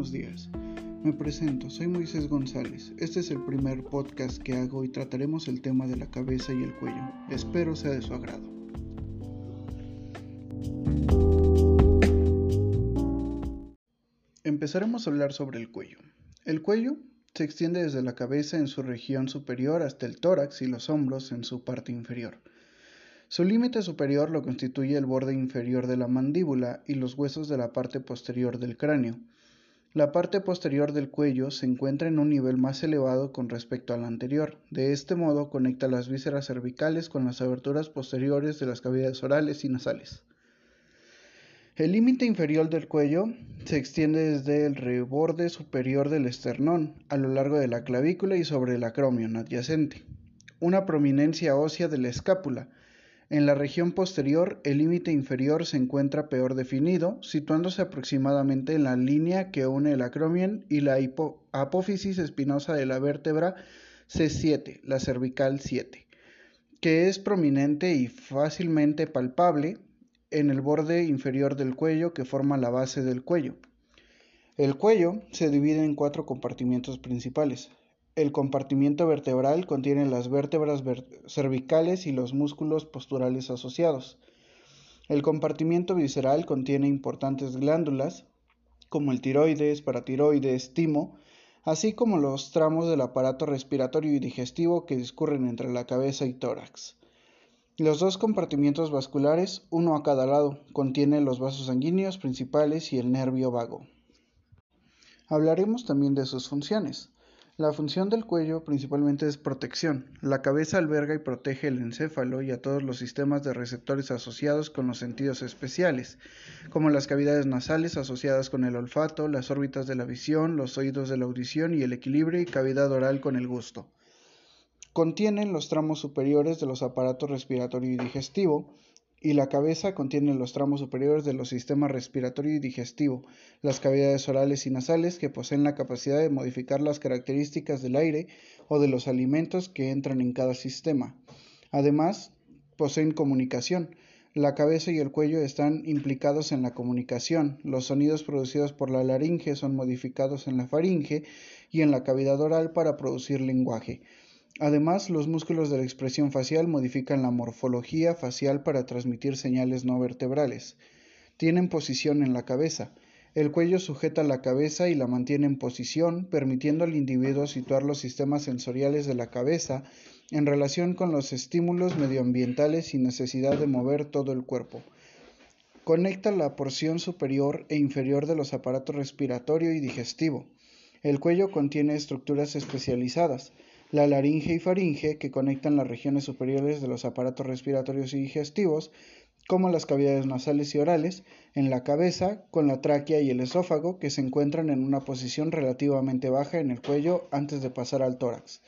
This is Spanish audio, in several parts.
buenos días. Me presento, soy Moisés González. Este es el primer podcast que hago y trataremos el tema de la cabeza y el cuello. Espero sea de su agrado. Empezaremos a hablar sobre el cuello. El cuello se extiende desde la cabeza en su región superior hasta el tórax y los hombros en su parte inferior. Su límite superior lo constituye el borde inferior de la mandíbula y los huesos de la parte posterior del cráneo. La parte posterior del cuello se encuentra en un nivel más elevado con respecto al anterior. De este modo conecta las vísceras cervicales con las aberturas posteriores de las cavidades orales y nasales. El límite inferior del cuello se extiende desde el reborde superior del esternón a lo largo de la clavícula y sobre el acromion adyacente. Una prominencia ósea de la escápula en la región posterior, el límite inferior se encuentra peor definido, situándose aproximadamente en la línea que une el acromion y la apófisis espinosa de la vértebra C7, la cervical 7, que es prominente y fácilmente palpable en el borde inferior del cuello que forma la base del cuello. El cuello se divide en cuatro compartimientos principales, el compartimiento vertebral contiene las vértebras cervicales y los músculos posturales asociados. El compartimiento visceral contiene importantes glándulas, como el tiroides, paratiroides, timo, así como los tramos del aparato respiratorio y digestivo que discurren entre la cabeza y tórax. Los dos compartimientos vasculares, uno a cada lado, contienen los vasos sanguíneos principales y el nervio vago. Hablaremos también de sus funciones. La función del cuello principalmente es protección. La cabeza alberga y protege el encéfalo y a todos los sistemas de receptores asociados con los sentidos especiales, como las cavidades nasales asociadas con el olfato, las órbitas de la visión, los oídos de la audición y el equilibrio y cavidad oral con el gusto. Contienen los tramos superiores de los aparatos respiratorio y digestivo, y la cabeza contiene los tramos superiores de los sistemas respiratorio y digestivo, las cavidades orales y nasales que poseen la capacidad de modificar las características del aire o de los alimentos que entran en cada sistema. Además, poseen comunicación. La cabeza y el cuello están implicados en la comunicación. Los sonidos producidos por la laringe son modificados en la faringe y en la cavidad oral para producir lenguaje. Además, los músculos de la expresión facial modifican la morfología facial para transmitir señales no vertebrales. Tienen posición en la cabeza. El cuello sujeta la cabeza y la mantiene en posición, permitiendo al individuo situar los sistemas sensoriales de la cabeza en relación con los estímulos medioambientales sin necesidad de mover todo el cuerpo. Conecta la porción superior e inferior de los aparatos respiratorio y digestivo. El cuello contiene estructuras especializadas la laringe y faringe, que conectan las regiones superiores de los aparatos respiratorios y digestivos, como las cavidades nasales y orales, en la cabeza, con la tráquea y el esófago, que se encuentran en una posición relativamente baja en el cuello antes de pasar al tórax.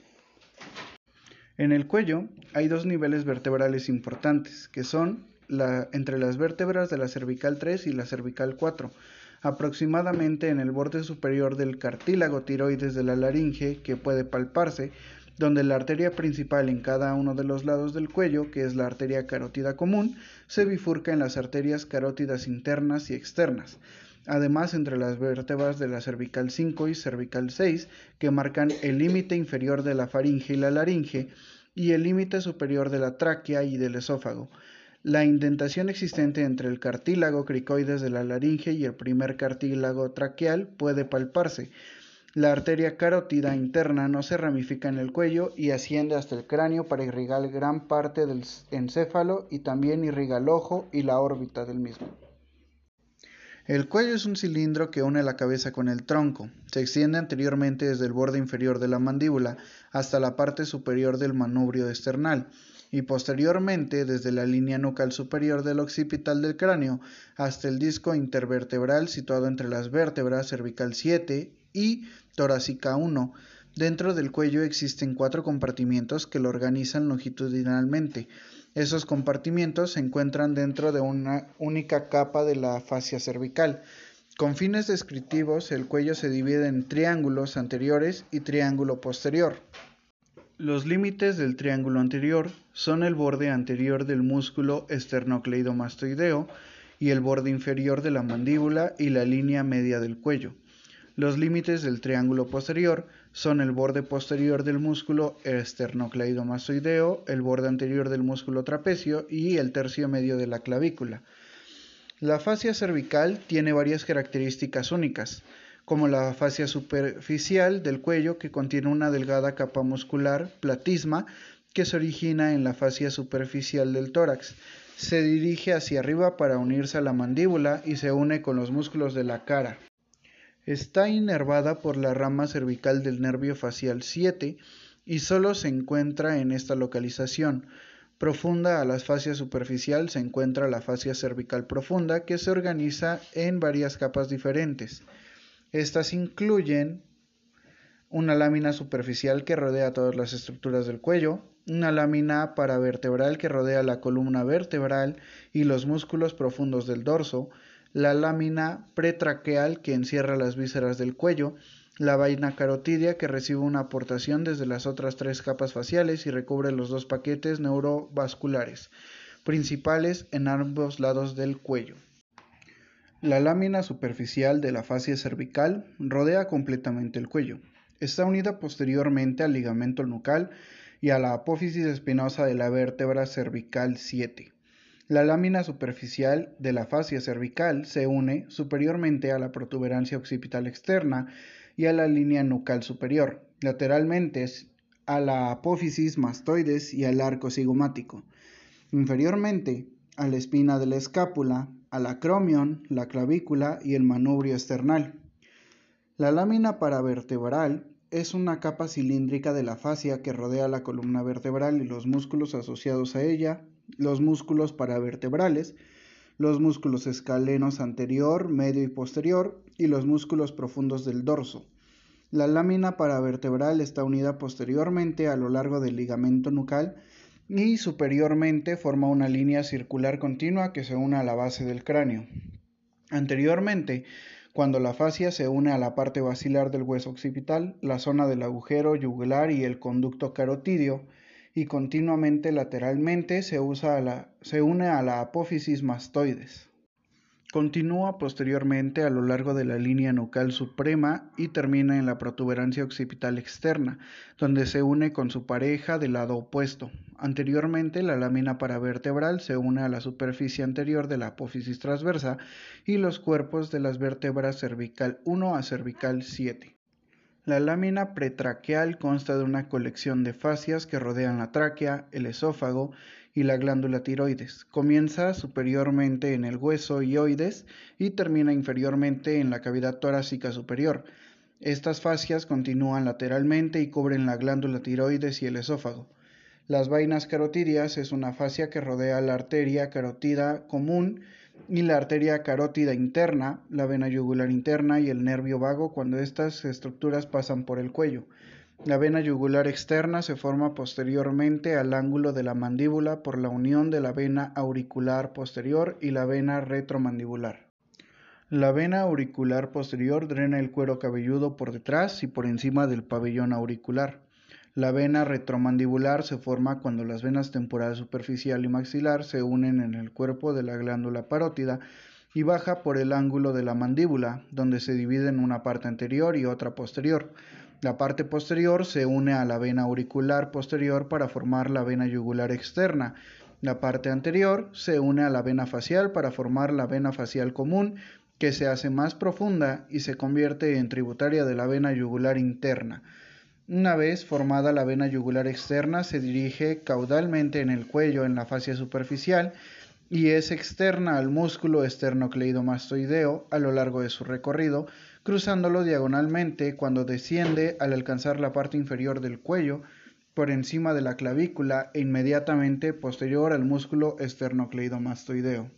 En el cuello hay dos niveles vertebrales importantes, que son entre las vértebras de la cervical 3 y la cervical 4, aproximadamente en el borde superior del cartílago tiroides de la laringe que puede palparse, donde la arteria principal en cada uno de los lados del cuello, que es la arteria carótida común, se bifurca en las arterias carótidas internas y externas. Además, entre las vértebras de la cervical 5 y cervical 6, que marcan el límite inferior de la faringe y la laringe, y el límite superior de la tráquea y del esófago. La indentación existente entre el cartílago cricoides de la laringe y el primer cartílago traqueal puede palparse. La arteria carótida interna no se ramifica en el cuello y asciende hasta el cráneo para irrigar gran parte del encéfalo y también irriga el ojo y la órbita del mismo. El cuello es un cilindro que une la cabeza con el tronco. Se extiende anteriormente desde el borde inferior de la mandíbula hasta la parte superior del manubrio esternal y posteriormente desde la línea nucal superior del occipital del cráneo hasta el disco intervertebral situado entre las vértebras cervical 7 y torácica 1. Dentro del cuello existen cuatro compartimientos que lo organizan longitudinalmente. Esos compartimientos se encuentran dentro de una única capa de la fascia cervical. Con fines descriptivos, el cuello se divide en triángulos anteriores y triángulo posterior. Los límites del triángulo anterior son el borde anterior del músculo esternocleidomastoideo y el borde inferior de la mandíbula y la línea media del cuello. Los límites del triángulo posterior son el borde posterior del músculo esternocleidomastoideo, el borde anterior del músculo trapecio y el tercio medio de la clavícula. La fascia cervical tiene varias características únicas, como la fascia superficial del cuello que contiene una delgada capa muscular, platisma, que se origina en la fascia superficial del tórax. Se dirige hacia arriba para unirse a la mandíbula y se une con los músculos de la cara. Está inervada por la rama cervical del nervio facial 7 y solo se encuentra en esta localización. Profunda a la fascia superficial se encuentra la fascia cervical profunda que se organiza en varias capas diferentes. Estas incluyen una lámina superficial que rodea todas las estructuras del cuello, una lámina paravertebral que rodea la columna vertebral y los músculos profundos del dorso, la lámina pretraqueal que encierra las vísceras del cuello, la vaina carotidia que recibe una aportación desde las otras tres capas faciales y recubre los dos paquetes neurovasculares principales en ambos lados del cuello. La lámina superficial de la fascia cervical rodea completamente el cuello. Está unida posteriormente al ligamento nucal y a la apófisis espinosa de la vértebra cervical 7. La lámina superficial de la fascia cervical se une superiormente a la protuberancia occipital externa y a la línea nucal superior, lateralmente a la apófisis mastoides y al arco cigomático, inferiormente a la espina de la escápula, al acromion, la clavícula y el manubrio esternal. La lámina paravertebral es una capa cilíndrica de la fascia que rodea la columna vertebral y los músculos asociados a ella, los músculos paravertebrales, los músculos escalenos anterior, medio y posterior y los músculos profundos del dorso. La lámina paravertebral está unida posteriormente a lo largo del ligamento nucal y superiormente forma una línea circular continua que se une a la base del cráneo. Anteriormente, cuando la fascia se une a la parte basilar del hueso occipital, la zona del agujero yugular y el conducto carotidio, y continuamente lateralmente se, se une a la apófisis mastoides. Continúa posteriormente a lo largo de la línea nucal suprema y termina en la protuberancia occipital externa, donde se une con su pareja del lado opuesto. Anteriormente, la lámina paravertebral se une a la superficie anterior de la apófisis transversa y los cuerpos de las vértebras cervical 1 a cervical 7. La lámina pretraqueal consta de una colección de fascias que rodean la tráquea, el esófago y la glándula tiroides. Comienza superiormente en el hueso ioides y termina inferiormente en la cavidad torácica superior. Estas fascias continúan lateralmente y cubren la glándula tiroides y el esófago. Las vainas carotidias es una fascia que rodea la arteria carotida común y la arteria carótida interna, la vena yugular interna y el nervio vago cuando estas estructuras pasan por el cuello. La vena yugular externa se forma posteriormente al ángulo de la mandíbula por la unión de la vena auricular posterior y la vena retromandibular. La vena auricular posterior drena el cuero cabelludo por detrás y por encima del pabellón auricular. La vena retromandibular se forma cuando las venas temporal superficial y maxilar se unen en el cuerpo de la glándula parótida y baja por el ángulo de la mandíbula, donde se divide en una parte anterior y otra posterior. La parte posterior se une a la vena auricular posterior para formar la vena yugular externa. La parte anterior se une a la vena facial para formar la vena facial común, que se hace más profunda y se convierte en tributaria de la vena yugular interna. Una vez formada la vena yugular externa, se dirige caudalmente en el cuello en la fascia superficial y es externa al músculo esternocleidomastoideo a lo largo de su recorrido, cruzándolo diagonalmente cuando desciende al alcanzar la parte inferior del cuello por encima de la clavícula e inmediatamente posterior al músculo esternocleidomastoideo.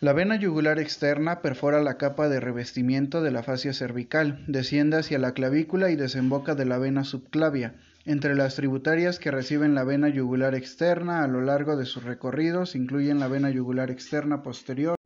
La vena yugular externa perfora la capa de revestimiento de la fascia cervical, desciende hacia la clavícula y desemboca de la vena subclavia. Entre las tributarias que reciben la vena yugular externa a lo largo de sus recorridos incluyen la vena yugular externa posterior.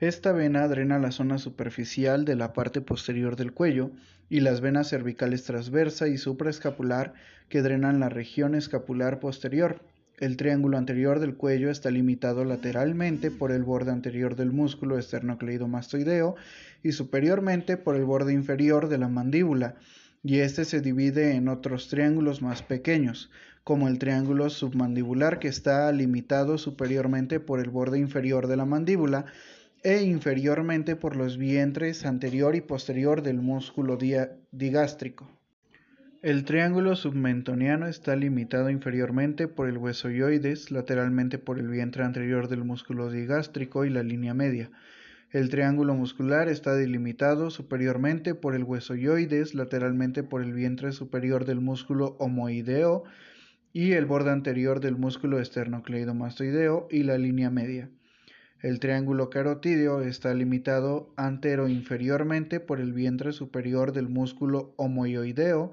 Esta vena drena la zona superficial de la parte posterior del cuello y las venas cervicales transversa y supraescapular que drenan la región escapular posterior. El triángulo anterior del cuello está limitado lateralmente por el borde anterior del músculo esternocleidomastoideo y superiormente por el borde inferior de la mandíbula, y este se divide en otros triángulos más pequeños, como el triángulo submandibular que está limitado superiormente por el borde inferior de la mandíbula e inferiormente por los vientres anterior y posterior del músculo digástrico. El triángulo submentoniano está limitado inferiormente por el hueso yoides, lateralmente por el vientre anterior del músculo digástrico y la línea media. El triángulo muscular está delimitado superiormente por el hueso yoides, lateralmente por el vientre superior del músculo homoideo y el borde anterior del músculo esternocleidomastoideo y la línea media. El triángulo carotídeo está limitado antero-inferiormente por el vientre superior del músculo homoioideo,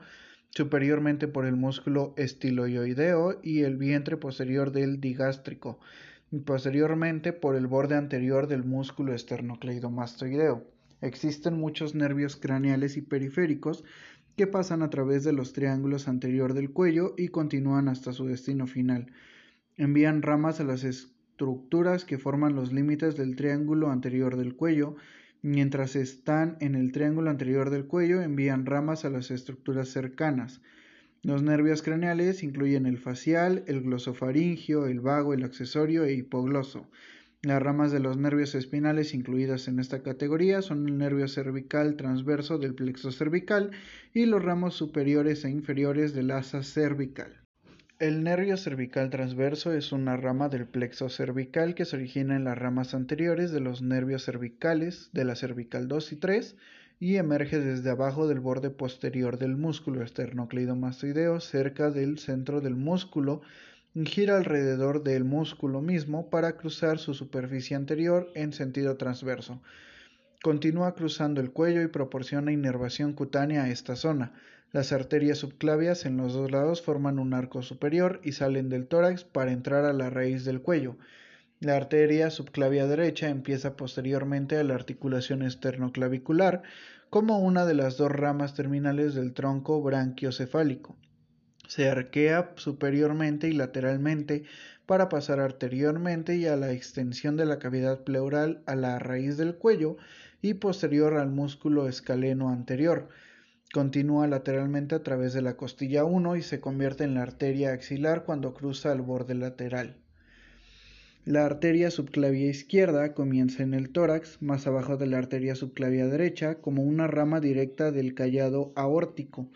superiormente por el músculo estiloioideo y el vientre posterior del digástrico, y posteriormente por el borde anterior del músculo esternocleidomastoideo. Existen muchos nervios craneales y periféricos que pasan a través de los triángulos anterior del cuello y continúan hasta su destino final. Envían ramas a las estructuras que forman los límites del triángulo anterior del cuello Mientras están en el triángulo anterior del cuello, envían ramas a las estructuras cercanas. Los nervios craneales incluyen el facial, el glosofaringio, el vago, el accesorio e hipogloso. Las ramas de los nervios espinales incluidas en esta categoría son el nervio cervical transverso del plexo cervical y los ramos superiores e inferiores del asa cervical. El nervio cervical transverso es una rama del plexo cervical que se origina en las ramas anteriores de los nervios cervicales de la cervical 2 y 3 y emerge desde abajo del borde posterior del músculo esternocleidomastoideo cerca del centro del músculo y gira alrededor del músculo mismo para cruzar su superficie anterior en sentido transverso. Continúa cruzando el cuello y proporciona inervación cutánea a esta zona. Las arterias subclavias en los dos lados forman un arco superior y salen del tórax para entrar a la raíz del cuello. La arteria subclavia derecha empieza posteriormente a la articulación esternoclavicular como una de las dos ramas terminales del tronco branquiocefálico. Se arquea superiormente y lateralmente para pasar anteriormente y a la extensión de la cavidad pleural a la raíz del cuello y posterior al músculo escaleno anterior. Continúa lateralmente a través de la costilla 1 y se convierte en la arteria axilar cuando cruza el borde lateral. La arteria subclavia izquierda comienza en el tórax, más abajo de la arteria subclavia derecha, como una rama directa del callado aórtico.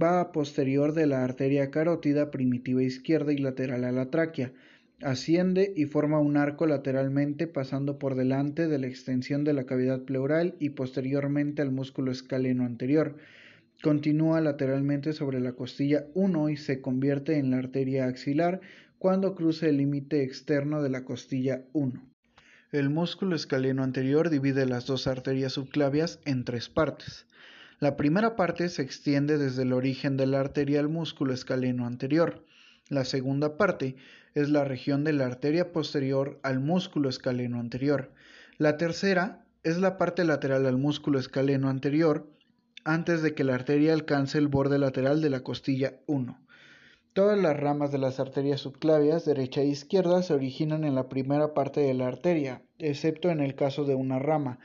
Va a posterior de la arteria carótida primitiva izquierda y lateral a la tráquea Asciende y forma un arco lateralmente pasando por delante de la extensión de la cavidad pleural y posteriormente al músculo escaleno anterior. Continúa lateralmente sobre la costilla 1 y se convierte en la arteria axilar cuando cruza el límite externo de la costilla 1. El músculo escaleno anterior divide las dos arterias subclavias en tres partes. La primera parte se extiende desde el origen de la arteria al músculo escaleno anterior. La segunda parte es la región de la arteria posterior al músculo escaleno anterior. La tercera es la parte lateral al músculo escaleno anterior antes de que la arteria alcance el borde lateral de la costilla 1. Todas las ramas de las arterias subclavias derecha e izquierda se originan en la primera parte de la arteria, excepto en el caso de una rama,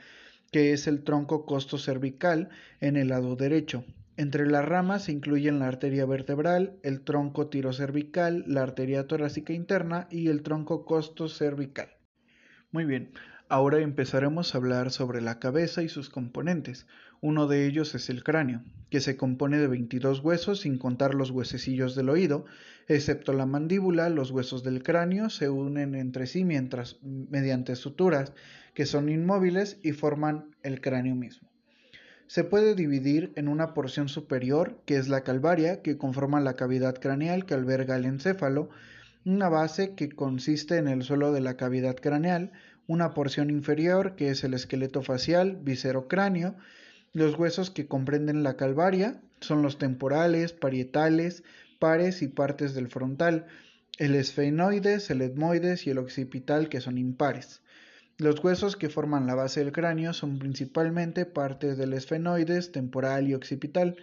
que es el tronco costo cervical en el lado derecho, entre las ramas se incluyen la arteria vertebral, el tronco tirocervical, la arteria torácica interna y el tronco costo cervical. Muy bien, ahora empezaremos a hablar sobre la cabeza y sus componentes. Uno de ellos es el cráneo, que se compone de 22 huesos sin contar los huesecillos del oído, excepto la mandíbula, los huesos del cráneo se unen entre sí mediante suturas que son inmóviles y forman el cráneo mismo se puede dividir en una porción superior, que es la calvaria, que conforma la cavidad craneal que alberga el encéfalo, una base que consiste en el suelo de la cavidad craneal, una porción inferior, que es el esqueleto facial, viserocráneo, los huesos que comprenden la calvaria son los temporales, parietales, pares y partes del frontal, el esfenoides, el etmoides y el occipital que son impares. Los huesos que forman la base del cráneo son principalmente partes del esfenoides, temporal y occipital.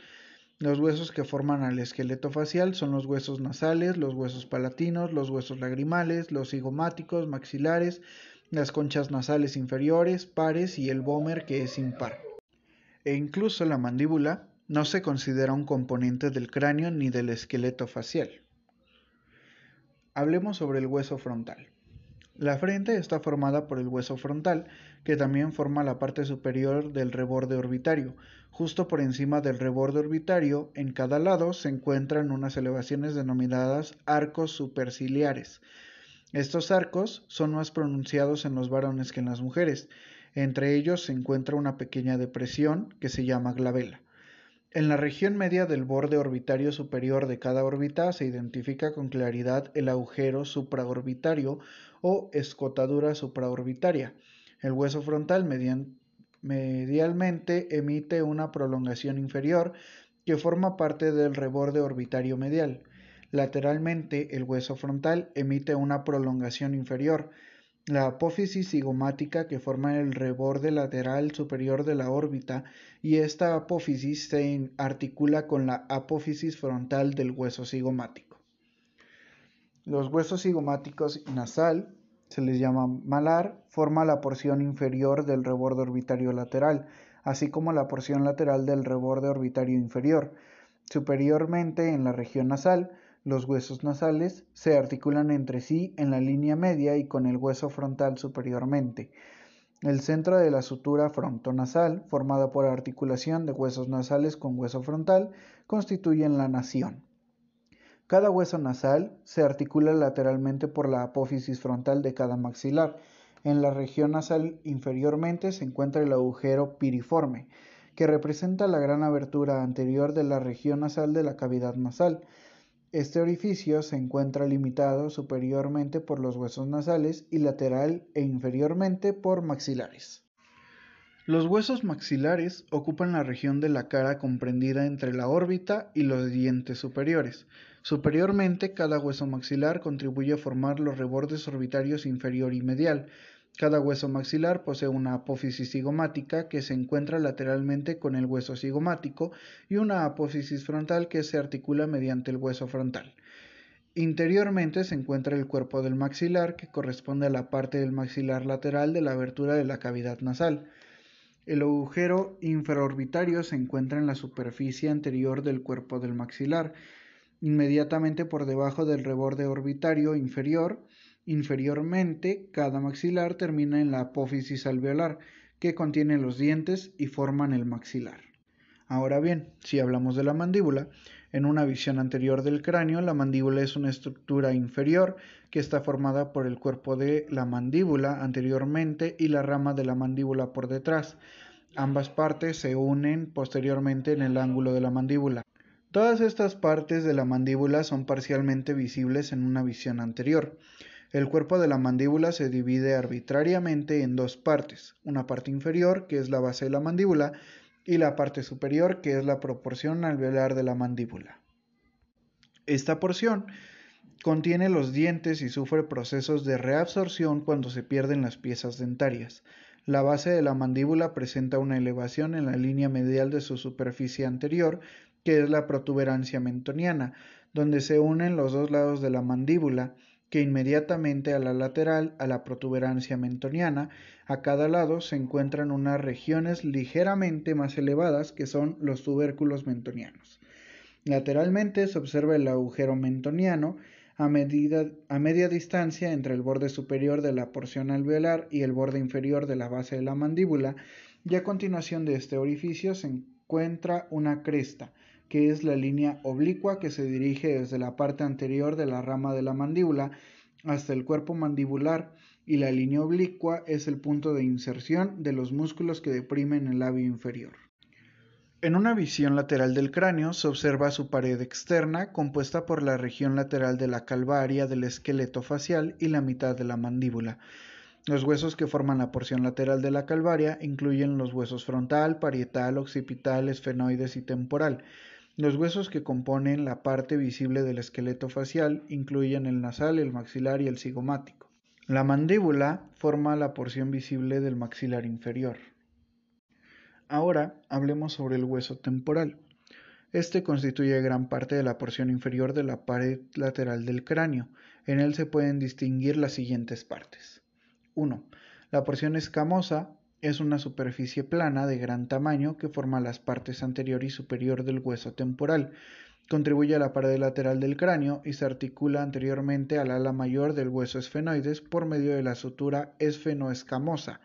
Los huesos que forman al esqueleto facial son los huesos nasales, los huesos palatinos, los huesos lagrimales, los cigomáticos, maxilares, las conchas nasales inferiores, pares y el vómer que es impar. E incluso la mandíbula no se considera un componente del cráneo ni del esqueleto facial. Hablemos sobre el hueso frontal. La frente está formada por el hueso frontal, que también forma la parte superior del reborde orbitario. Justo por encima del reborde orbitario, en cada lado, se encuentran unas elevaciones denominadas arcos superciliares. Estos arcos son más pronunciados en los varones que en las mujeres. Entre ellos se encuentra una pequeña depresión que se llama glabela. En la región media del borde orbitario superior de cada órbita se identifica con claridad el agujero supraorbitario o escotadura supraorbitaria. El hueso frontal medialmente emite una prolongación inferior que forma parte del reborde orbitario medial. Lateralmente, el hueso frontal emite una prolongación inferior, la apófisis cigomática que forma el reborde lateral superior de la órbita y esta apófisis se articula con la apófisis frontal del hueso cigomático. Los huesos cigomáticos nasal, se les llama malar, forma la porción inferior del reborde orbitario lateral, así como la porción lateral del reborde orbitario inferior. Superiormente en la región nasal, los huesos nasales se articulan entre sí en la línea media y con el hueso frontal superiormente. El centro de la sutura frontonasal, formada por articulación de huesos nasales con hueso frontal, constituye la nación. Cada hueso nasal se articula lateralmente por la apófisis frontal de cada maxilar. En la región nasal inferiormente se encuentra el agujero piriforme, que representa la gran abertura anterior de la región nasal de la cavidad nasal. Este orificio se encuentra limitado superiormente por los huesos nasales y lateral e inferiormente por maxilares. Los huesos maxilares ocupan la región de la cara comprendida entre la órbita y los dientes superiores. Superiormente, cada hueso maxilar contribuye a formar los rebordes orbitarios inferior y medial, cada hueso maxilar posee una apófisis cigomática que se encuentra lateralmente con el hueso cigomático y una apófisis frontal que se articula mediante el hueso frontal. Interiormente se encuentra el cuerpo del maxilar que corresponde a la parte del maxilar lateral de la abertura de la cavidad nasal. El agujero infraorbitario se encuentra en la superficie anterior del cuerpo del maxilar, inmediatamente por debajo del reborde orbitario inferior Inferiormente, cada maxilar termina en la apófisis alveolar, que contiene los dientes y forman el maxilar. Ahora bien, si hablamos de la mandíbula, en una visión anterior del cráneo, la mandíbula es una estructura inferior que está formada por el cuerpo de la mandíbula anteriormente y la rama de la mandíbula por detrás. Ambas partes se unen posteriormente en el ángulo de la mandíbula. Todas estas partes de la mandíbula son parcialmente visibles en una visión anterior. El cuerpo de la mandíbula se divide arbitrariamente en dos partes, una parte inferior, que es la base de la mandíbula, y la parte superior, que es la proporción alveolar de la mandíbula. Esta porción contiene los dientes y sufre procesos de reabsorción cuando se pierden las piezas dentarias. La base de la mandíbula presenta una elevación en la línea medial de su superficie anterior, que es la protuberancia mentoniana, donde se unen los dos lados de la mandíbula, que inmediatamente a la lateral, a la protuberancia mentoniana, a cada lado se encuentran unas regiones ligeramente más elevadas que son los tubérculos mentonianos. Lateralmente se observa el agujero mentoniano a, a media distancia entre el borde superior de la porción alveolar y el borde inferior de la base de la mandíbula, y a continuación de este orificio se encuentra una cresta, que es la línea oblicua que se dirige desde la parte anterior de la rama de la mandíbula hasta el cuerpo mandibular y la línea oblicua es el punto de inserción de los músculos que deprimen el labio inferior. En una visión lateral del cráneo se observa su pared externa compuesta por la región lateral de la calvaria del esqueleto facial y la mitad de la mandíbula. Los huesos que forman la porción lateral de la calvaria incluyen los huesos frontal, parietal, occipital, esfenoides y temporal. Los huesos que componen la parte visible del esqueleto facial incluyen el nasal, el maxilar y el cigomático. La mandíbula forma la porción visible del maxilar inferior. Ahora hablemos sobre el hueso temporal. Este constituye gran parte de la porción inferior de la pared lateral del cráneo. En él se pueden distinguir las siguientes partes. 1. La porción escamosa es una superficie plana de gran tamaño que forma las partes anterior y superior del hueso temporal. Contribuye a la pared lateral del cráneo y se articula anteriormente al ala mayor del hueso esfenoides por medio de la sutura esfenoescamosa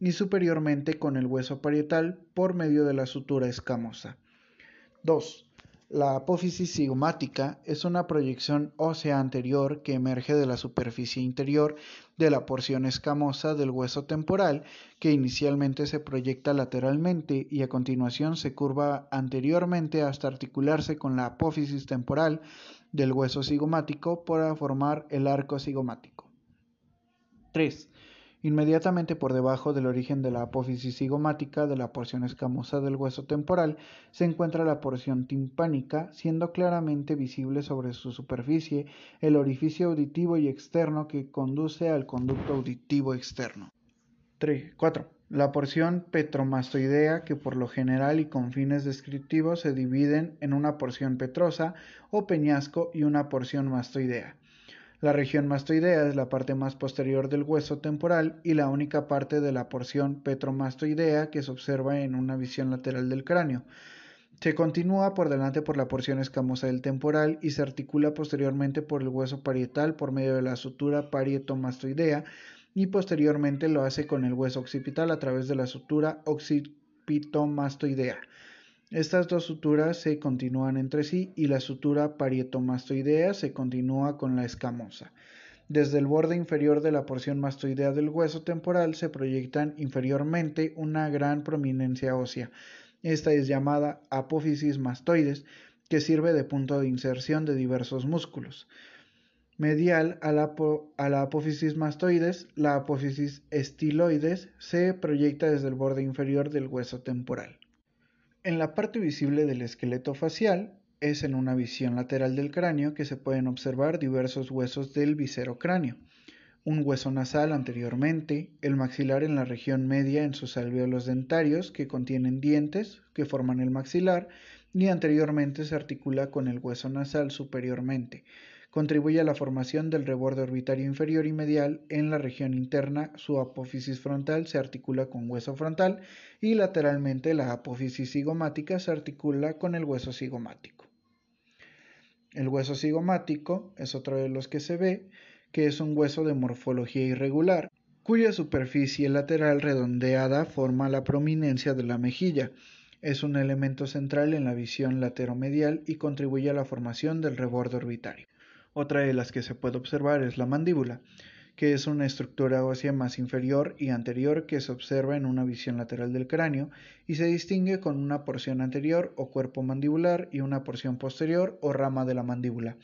y superiormente con el hueso parietal por medio de la sutura escamosa. 2. La apófisis cigomática es una proyección ósea anterior que emerge de la superficie interior de la porción escamosa del hueso temporal, que inicialmente se proyecta lateralmente y a continuación se curva anteriormente hasta articularse con la apófisis temporal del hueso cigomático para formar el arco cigomático. 3. Inmediatamente por debajo del origen de la apófisis cigomática de la porción escamosa del hueso temporal se encuentra la porción timpánica, siendo claramente visible sobre su superficie el orificio auditivo y externo que conduce al conducto auditivo externo. 3. 4. La porción petromastoidea, que por lo general y con fines descriptivos se dividen en una porción petrosa o peñasco y una porción mastoidea. La región mastoidea es la parte más posterior del hueso temporal y la única parte de la porción petromastoidea que se observa en una visión lateral del cráneo. Se continúa por delante por la porción escamosa del temporal y se articula posteriormente por el hueso parietal por medio de la sutura parietomastoidea y posteriormente lo hace con el hueso occipital a través de la sutura occipitomastoidea. Estas dos suturas se continúan entre sí y la sutura parietomastoidea se continúa con la escamosa. Desde el borde inferior de la porción mastoidea del hueso temporal se proyectan inferiormente una gran prominencia ósea. Esta es llamada apófisis mastoides, que sirve de punto de inserción de diversos músculos. Medial a la, a la, apófisis mastoides, la apófisis estiloides se proyecta desde el borde inferior del hueso temporal. En la parte visible del esqueleto facial es en una visión lateral del cráneo que se pueden observar diversos huesos del viscerocráneo. Un hueso nasal anteriormente, el maxilar en la región media en sus alvéolos dentarios que contienen dientes que forman el maxilar y anteriormente se articula con el hueso nasal superiormente. Contribuye a la formación del reborde orbitario inferior y medial en la región interna. Su apófisis frontal se articula con hueso frontal y lateralmente la apófisis cigomática se articula con el hueso cigomático. El hueso cigomático es otro de los que se ve, que es un hueso de morfología irregular, cuya superficie lateral redondeada forma la prominencia de la mejilla. Es un elemento central en la visión lateromedial y contribuye a la formación del reborde orbitario. Otra de las que se puede observar es la mandíbula, que es una estructura ósea más inferior y anterior que se observa en una visión lateral del cráneo y se distingue con una porción anterior o cuerpo mandibular y una porción posterior o rama de la mandíbula.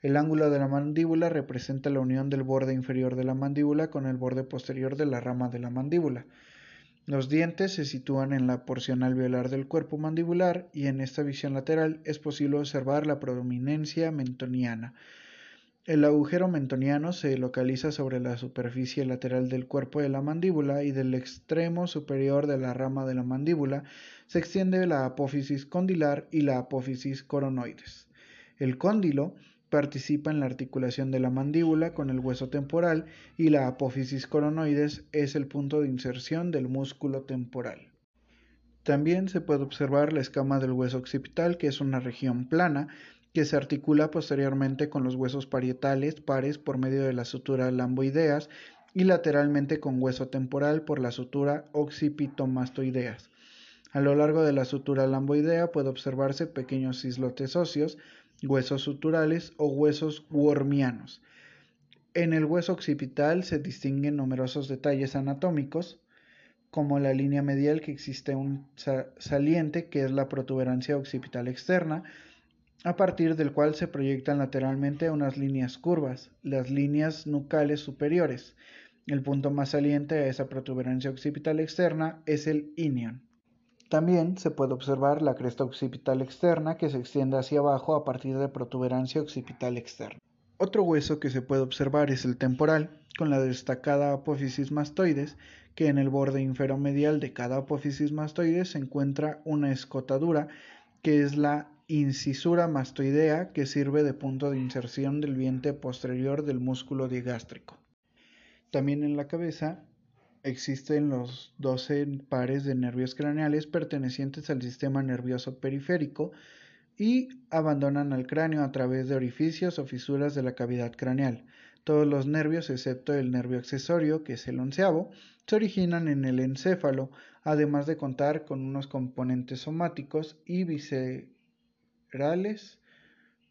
El ángulo de la mandíbula representa la unión del borde inferior de la mandíbula con el borde posterior de la rama de la mandíbula. Los dientes se sitúan en la porción alveolar del cuerpo mandibular y en esta visión lateral es posible observar la prominencia mentoniana. El agujero mentoniano se localiza sobre la superficie lateral del cuerpo de la mandíbula y del extremo superior de la rama de la mandíbula se extiende la apófisis condilar y la apófisis coronoides. El cóndilo participa en la articulación de la mandíbula con el hueso temporal y la apófisis coronoides es el punto de inserción del músculo temporal. También se puede observar la escama del hueso occipital, que es una región plana que se articula posteriormente con los huesos parietales pares por medio de la sutura lamboideas y lateralmente con hueso temporal por la sutura occipitomastoideas. A lo largo de la sutura lamboidea puede observarse pequeños islotes óseos huesos suturales o huesos wormianos. En el hueso occipital se distinguen numerosos detalles anatómicos, como la línea medial que existe un saliente que es la protuberancia occipital externa, a partir del cual se proyectan lateralmente unas líneas curvas, las líneas nucales superiores. El punto más saliente a esa protuberancia occipital externa es el inion. También se puede observar la cresta occipital externa que se extiende hacia abajo a partir de protuberancia occipital externa. Otro hueso que se puede observar es el temporal, con la destacada apófisis mastoides, que en el borde inferomedial de cada apófisis mastoides se encuentra una escotadura que es la incisura mastoidea que sirve de punto de inserción del vientre posterior del músculo digástrico. También en la cabeza existen los 12 pares de nervios craneales pertenecientes al sistema nervioso periférico y abandonan al cráneo a través de orificios o fisuras de la cavidad craneal. Todos los nervios, excepto el nervio accesorio, que es el onceavo, se originan en el encéfalo, además de contar con unos componentes somáticos y viscerales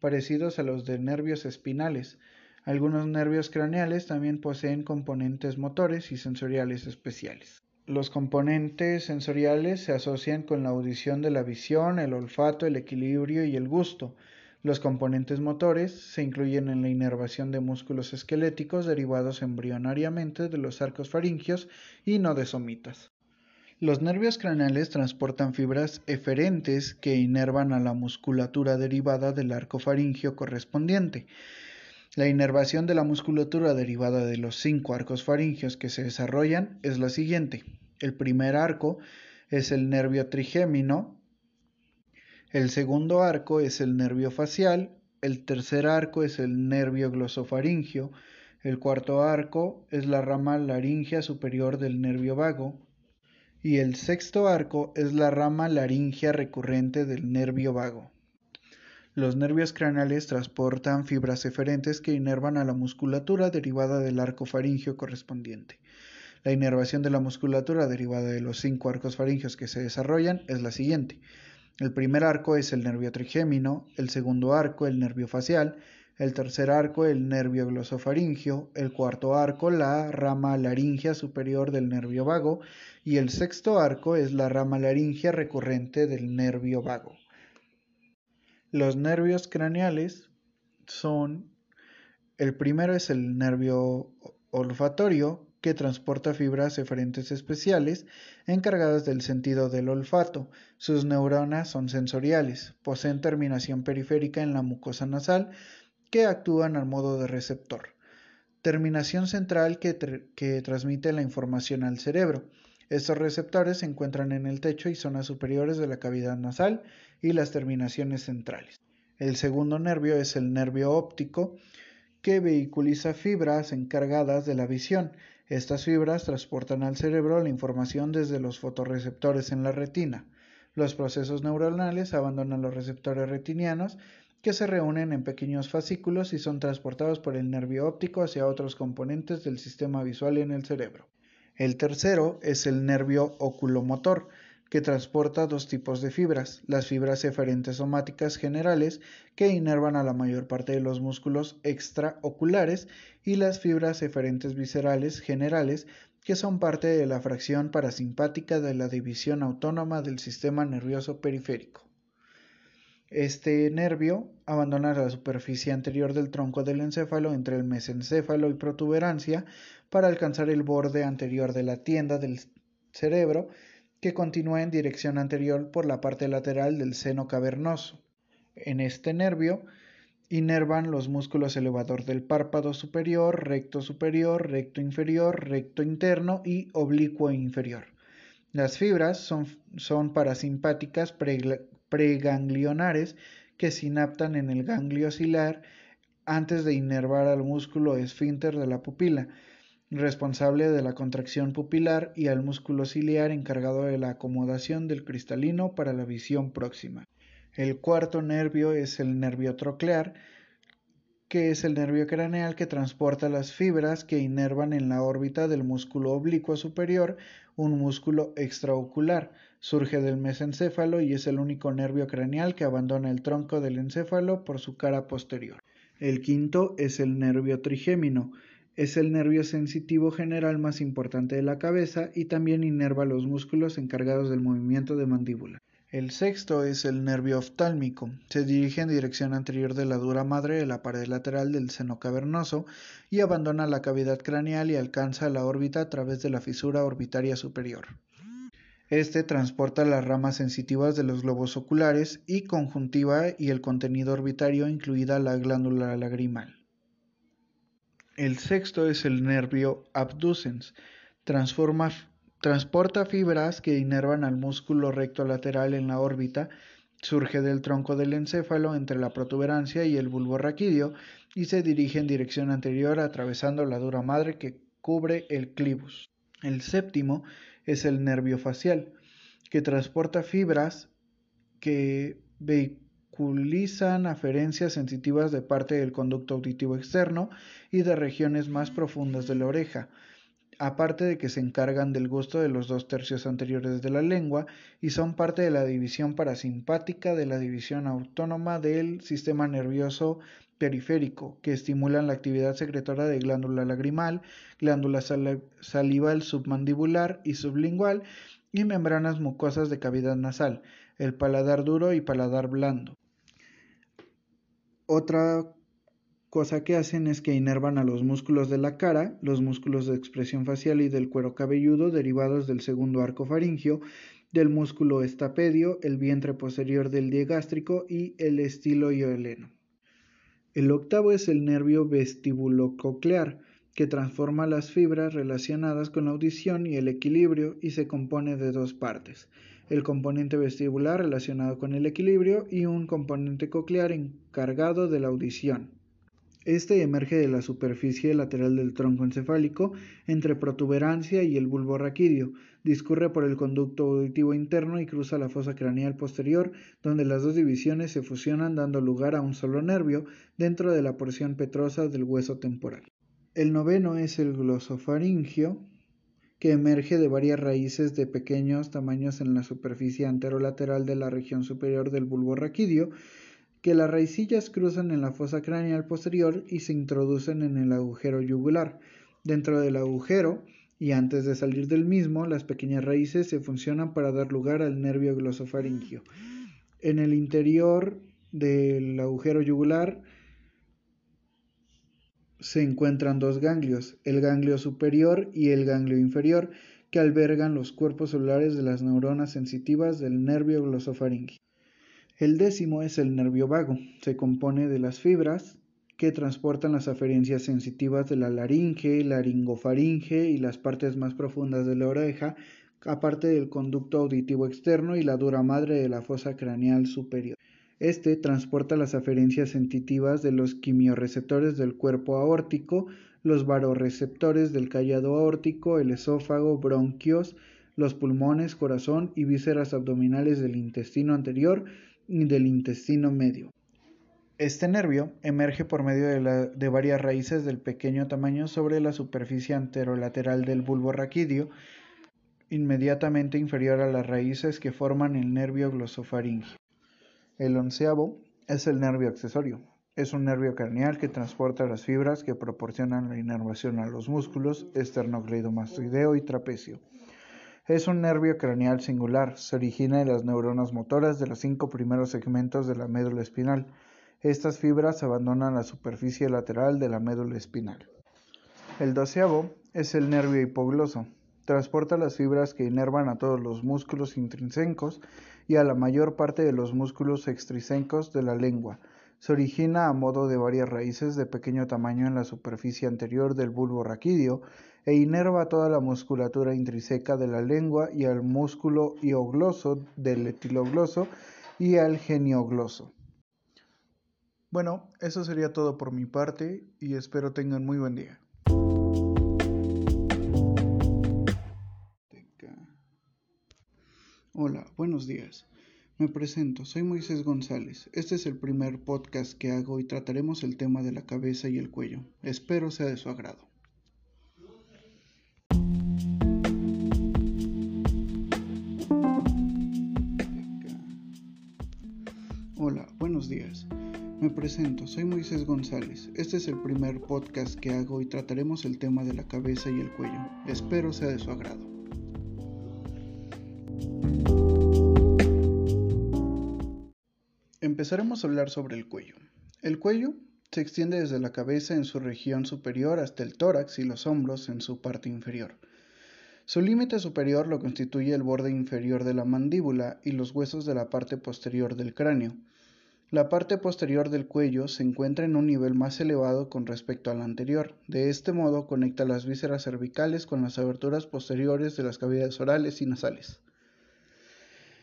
parecidos a los de nervios espinales. Algunos nervios craneales también poseen componentes motores y sensoriales especiales. Los componentes sensoriales se asocian con la audición de la visión, el olfato, el equilibrio y el gusto. Los componentes motores se incluyen en la inervación de músculos esqueléticos derivados embrionariamente de los arcos faringios y nodesomitas. Los nervios craneales transportan fibras eferentes que inervan a la musculatura derivada del arco faringio correspondiente. La inervación de la musculatura derivada de los cinco arcos faringios que se desarrollan es la siguiente. El primer arco es el nervio trigémino, el segundo arco es el nervio facial, el tercer arco es el nervio glosofaringio, el cuarto arco es la rama laringea superior del nervio vago y el sexto arco es la rama laringea recurrente del nervio vago. Los nervios craneales transportan fibras eferentes que inervan a la musculatura derivada del arco faringio correspondiente. La inervación de la musculatura derivada de los cinco arcos faringios que se desarrollan es la siguiente. El primer arco es el nervio trigémino, el segundo arco el nervio facial, el tercer arco el nervio glosofaringio, el cuarto arco la rama laringea superior del nervio vago y el sexto arco es la rama laringea recurrente del nervio vago. Los nervios craneales son, el primero es el nervio olfatorio, que transporta fibras eferentes especiales encargadas del sentido del olfato. Sus neuronas son sensoriales, poseen terminación periférica en la mucosa nasal que actúan al modo de receptor. Terminación central que, que transmite la información al cerebro. Estos receptores se encuentran en el techo y zonas superiores de la cavidad nasal y las terminaciones centrales. El segundo nervio es el nervio óptico que vehiculiza fibras encargadas de la visión. Estas fibras transportan al cerebro la información desde los fotorreceptores en la retina. Los procesos neuronales abandonan los receptores retinianos que se reúnen en pequeños fascículos y son transportados por el nervio óptico hacia otros componentes del sistema visual en el cerebro. El tercero es el nervio oculomotor, que transporta dos tipos de fibras, las fibras eferentes somáticas generales, que inervan a la mayor parte de los músculos extraoculares, y las fibras eferentes viscerales generales, que son parte de la fracción parasimpática de la división autónoma del sistema nervioso periférico. Este nervio abandona la superficie anterior del tronco del encéfalo entre el mesencéfalo y protuberancia para alcanzar el borde anterior de la tienda del cerebro que continúa en dirección anterior por la parte lateral del seno cavernoso. En este nervio inervan los músculos elevador del párpado superior, recto superior, recto inferior, recto interno y oblicuo inferior. Las fibras son, son parasimpáticas preganglionares que sinaptan en el ganglio ocilar antes de inervar al músculo esfínter de la pupila responsable de la contracción pupilar, y al músculo ciliar encargado de la acomodación del cristalino para la visión próxima. El cuarto nervio es el nervio troclear, que es el nervio craneal que transporta las fibras que inervan en la órbita del músculo oblicuo superior, un músculo extraocular. Surge del mesencéfalo y es el único nervio craneal que abandona el tronco del encéfalo por su cara posterior. El quinto es el nervio trigémino, es el nervio sensitivo general más importante de la cabeza y también inerva los músculos encargados del movimiento de mandíbula. El sexto es el nervio oftálmico. Se dirige en dirección anterior de la dura madre de la pared lateral del seno cavernoso y abandona la cavidad craneal y alcanza la órbita a través de la fisura orbitaria superior. Este transporta las ramas sensitivas de los globos oculares y conjuntiva y el contenido orbitario, incluida la glándula lagrimal. El sexto es el nervio abducens. transporta fibras que inervan al músculo recto lateral en la órbita Surge del tronco del encéfalo entre la protuberancia y el bulbo raquídeo y se dirige en dirección anterior atravesando la dura madre que cubre el clivus. El séptimo es el nervio facial, que transporta fibras que vehiculizan aferencias sensitivas de parte del conducto auditivo externo y de regiones más profundas de la oreja, aparte de que se encargan del gusto de los dos tercios anteriores de la lengua y son parte de la división parasimpática de la división autónoma del sistema nervioso periférico, que estimulan la actividad secretora de glándula lagrimal, glándula salival submandibular y sublingual y membranas mucosas de cavidad nasal, el paladar duro y paladar blando. Otra cosa que hacen es que inervan a los músculos de la cara, los músculos de expresión facial y del cuero cabelludo derivados del segundo arco faringio, del músculo estapedio, el vientre posterior del diegástrico y el estilo hioleno. El octavo es el nervio vestibulococlear, que transforma las fibras relacionadas con la audición y el equilibrio y se compone de dos partes, el componente vestibular relacionado con el equilibrio y un componente coclear encargado de la audición. Este emerge de la superficie lateral del tronco encefálico entre protuberancia y el bulbo raquídeo, discurre por el conducto auditivo interno y cruza la fosa craneal posterior, donde las dos divisiones se fusionan dando lugar a un solo nervio dentro de la porción petrosa del hueso temporal. El noveno es el glosofaringio, que emerge de varias raíces de pequeños tamaños en la superficie anterolateral de la región superior del bulbo raquídeo que las raicillas cruzan en la fosa craneal posterior y se introducen en el agujero yugular. Dentro del agujero, y antes de salir del mismo, las pequeñas raíces se funcionan para dar lugar al nervio glosofaringio. En el interior del agujero yugular se encuentran dos ganglios, el ganglio superior y el ganglio inferior, que albergan los cuerpos celulares de las neuronas sensitivas del nervio glosofaringio. El décimo es el nervio vago. Se compone de las fibras que transportan las aferencias sensitivas de la laringe, laringofaringe y las partes más profundas de la oreja, aparte del conducto auditivo externo y la dura madre de la fosa craneal superior. Este transporta las aferencias sensitivas de los quimiorreceptores del cuerpo aórtico, los varoreceptores del callado aórtico, el esófago, bronquios, los pulmones, corazón y vísceras abdominales del intestino anterior, del intestino medio. Este nervio emerge por medio de, varias raíces del pequeño tamaño sobre la superficie anterolateral del bulbo raquídeo, inmediatamente inferior a las raíces que forman el nervio glosofaringio. El onceavo es el nervio accesorio. Es un nervio craneal que transporta las fibras que proporcionan la inervación a los músculos esternocleidomastoideo y trapecio. Es un nervio craneal singular, se origina en las neuronas motoras de los cinco primeros segmentos de la médula espinal. Estas fibras abandonan la superficie lateral de la médula espinal. El doceavo es el nervio hipogloso. Transporta las fibras que inervan a todos los músculos intrínsecos y a la mayor parte de los músculos extrínsecos de la lengua. Se origina a modo de varias raíces de pequeño tamaño en la superficie anterior del bulbo raquídeo e inerva toda la musculatura intrínseca de la lengua y al músculo iogloso del etilogloso y al geniogloso. Bueno, eso sería todo por mi parte y espero tengan muy buen día. Hola, buenos días. Me presento, soy Moisés González. Este es el primer podcast que hago y trataremos el tema de la cabeza y el cuello. Espero sea de su agrado. Hola, buenos días. Me presento, soy Moisés González. Este es el primer podcast que hago y trataremos el tema de la cabeza y el cuello. Espero sea de su agrado. Empezaremos a hablar sobre el cuello. El cuello se extiende desde la cabeza en su región superior hasta el tórax y los hombros en su parte inferior. Su límite superior lo constituye el borde inferior de la mandíbula y los huesos de la parte posterior del cráneo. La parte posterior del cuello se encuentra en un nivel más elevado con respecto al anterior. De este modo conecta las vísceras cervicales con las aberturas posteriores de las cavidades orales y nasales.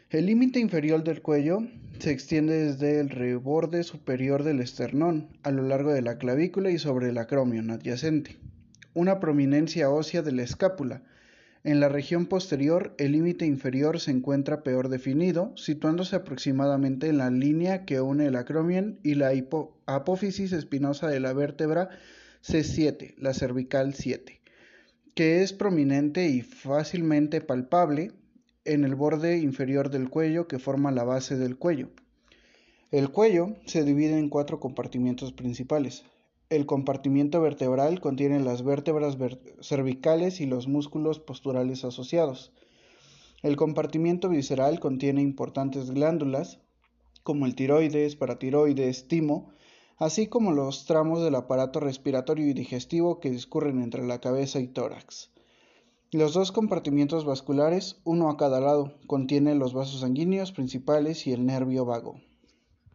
El límite inferior del cuello se extiende desde el reborde superior del esternón a lo largo de la clavícula y sobre el acromion adyacente. Una prominencia ósea de la escápula. En la región posterior, el límite inferior se encuentra peor definido, situándose aproximadamente en la línea que une el acromion y la apófisis espinosa de la vértebra C7, la cervical 7, que es prominente y fácilmente palpable en el borde inferior del cuello que forma la base del cuello. El cuello se divide en cuatro compartimientos principales. El compartimiento vertebral contiene las vértebras cervicales y los músculos posturales asociados. El compartimiento visceral contiene importantes glándulas, como el tiroides, paratiroides, timo, así como los tramos del aparato respiratorio y digestivo que discurren entre la cabeza y tórax. Los dos compartimientos vasculares, uno a cada lado, contienen los vasos sanguíneos principales y el nervio vago.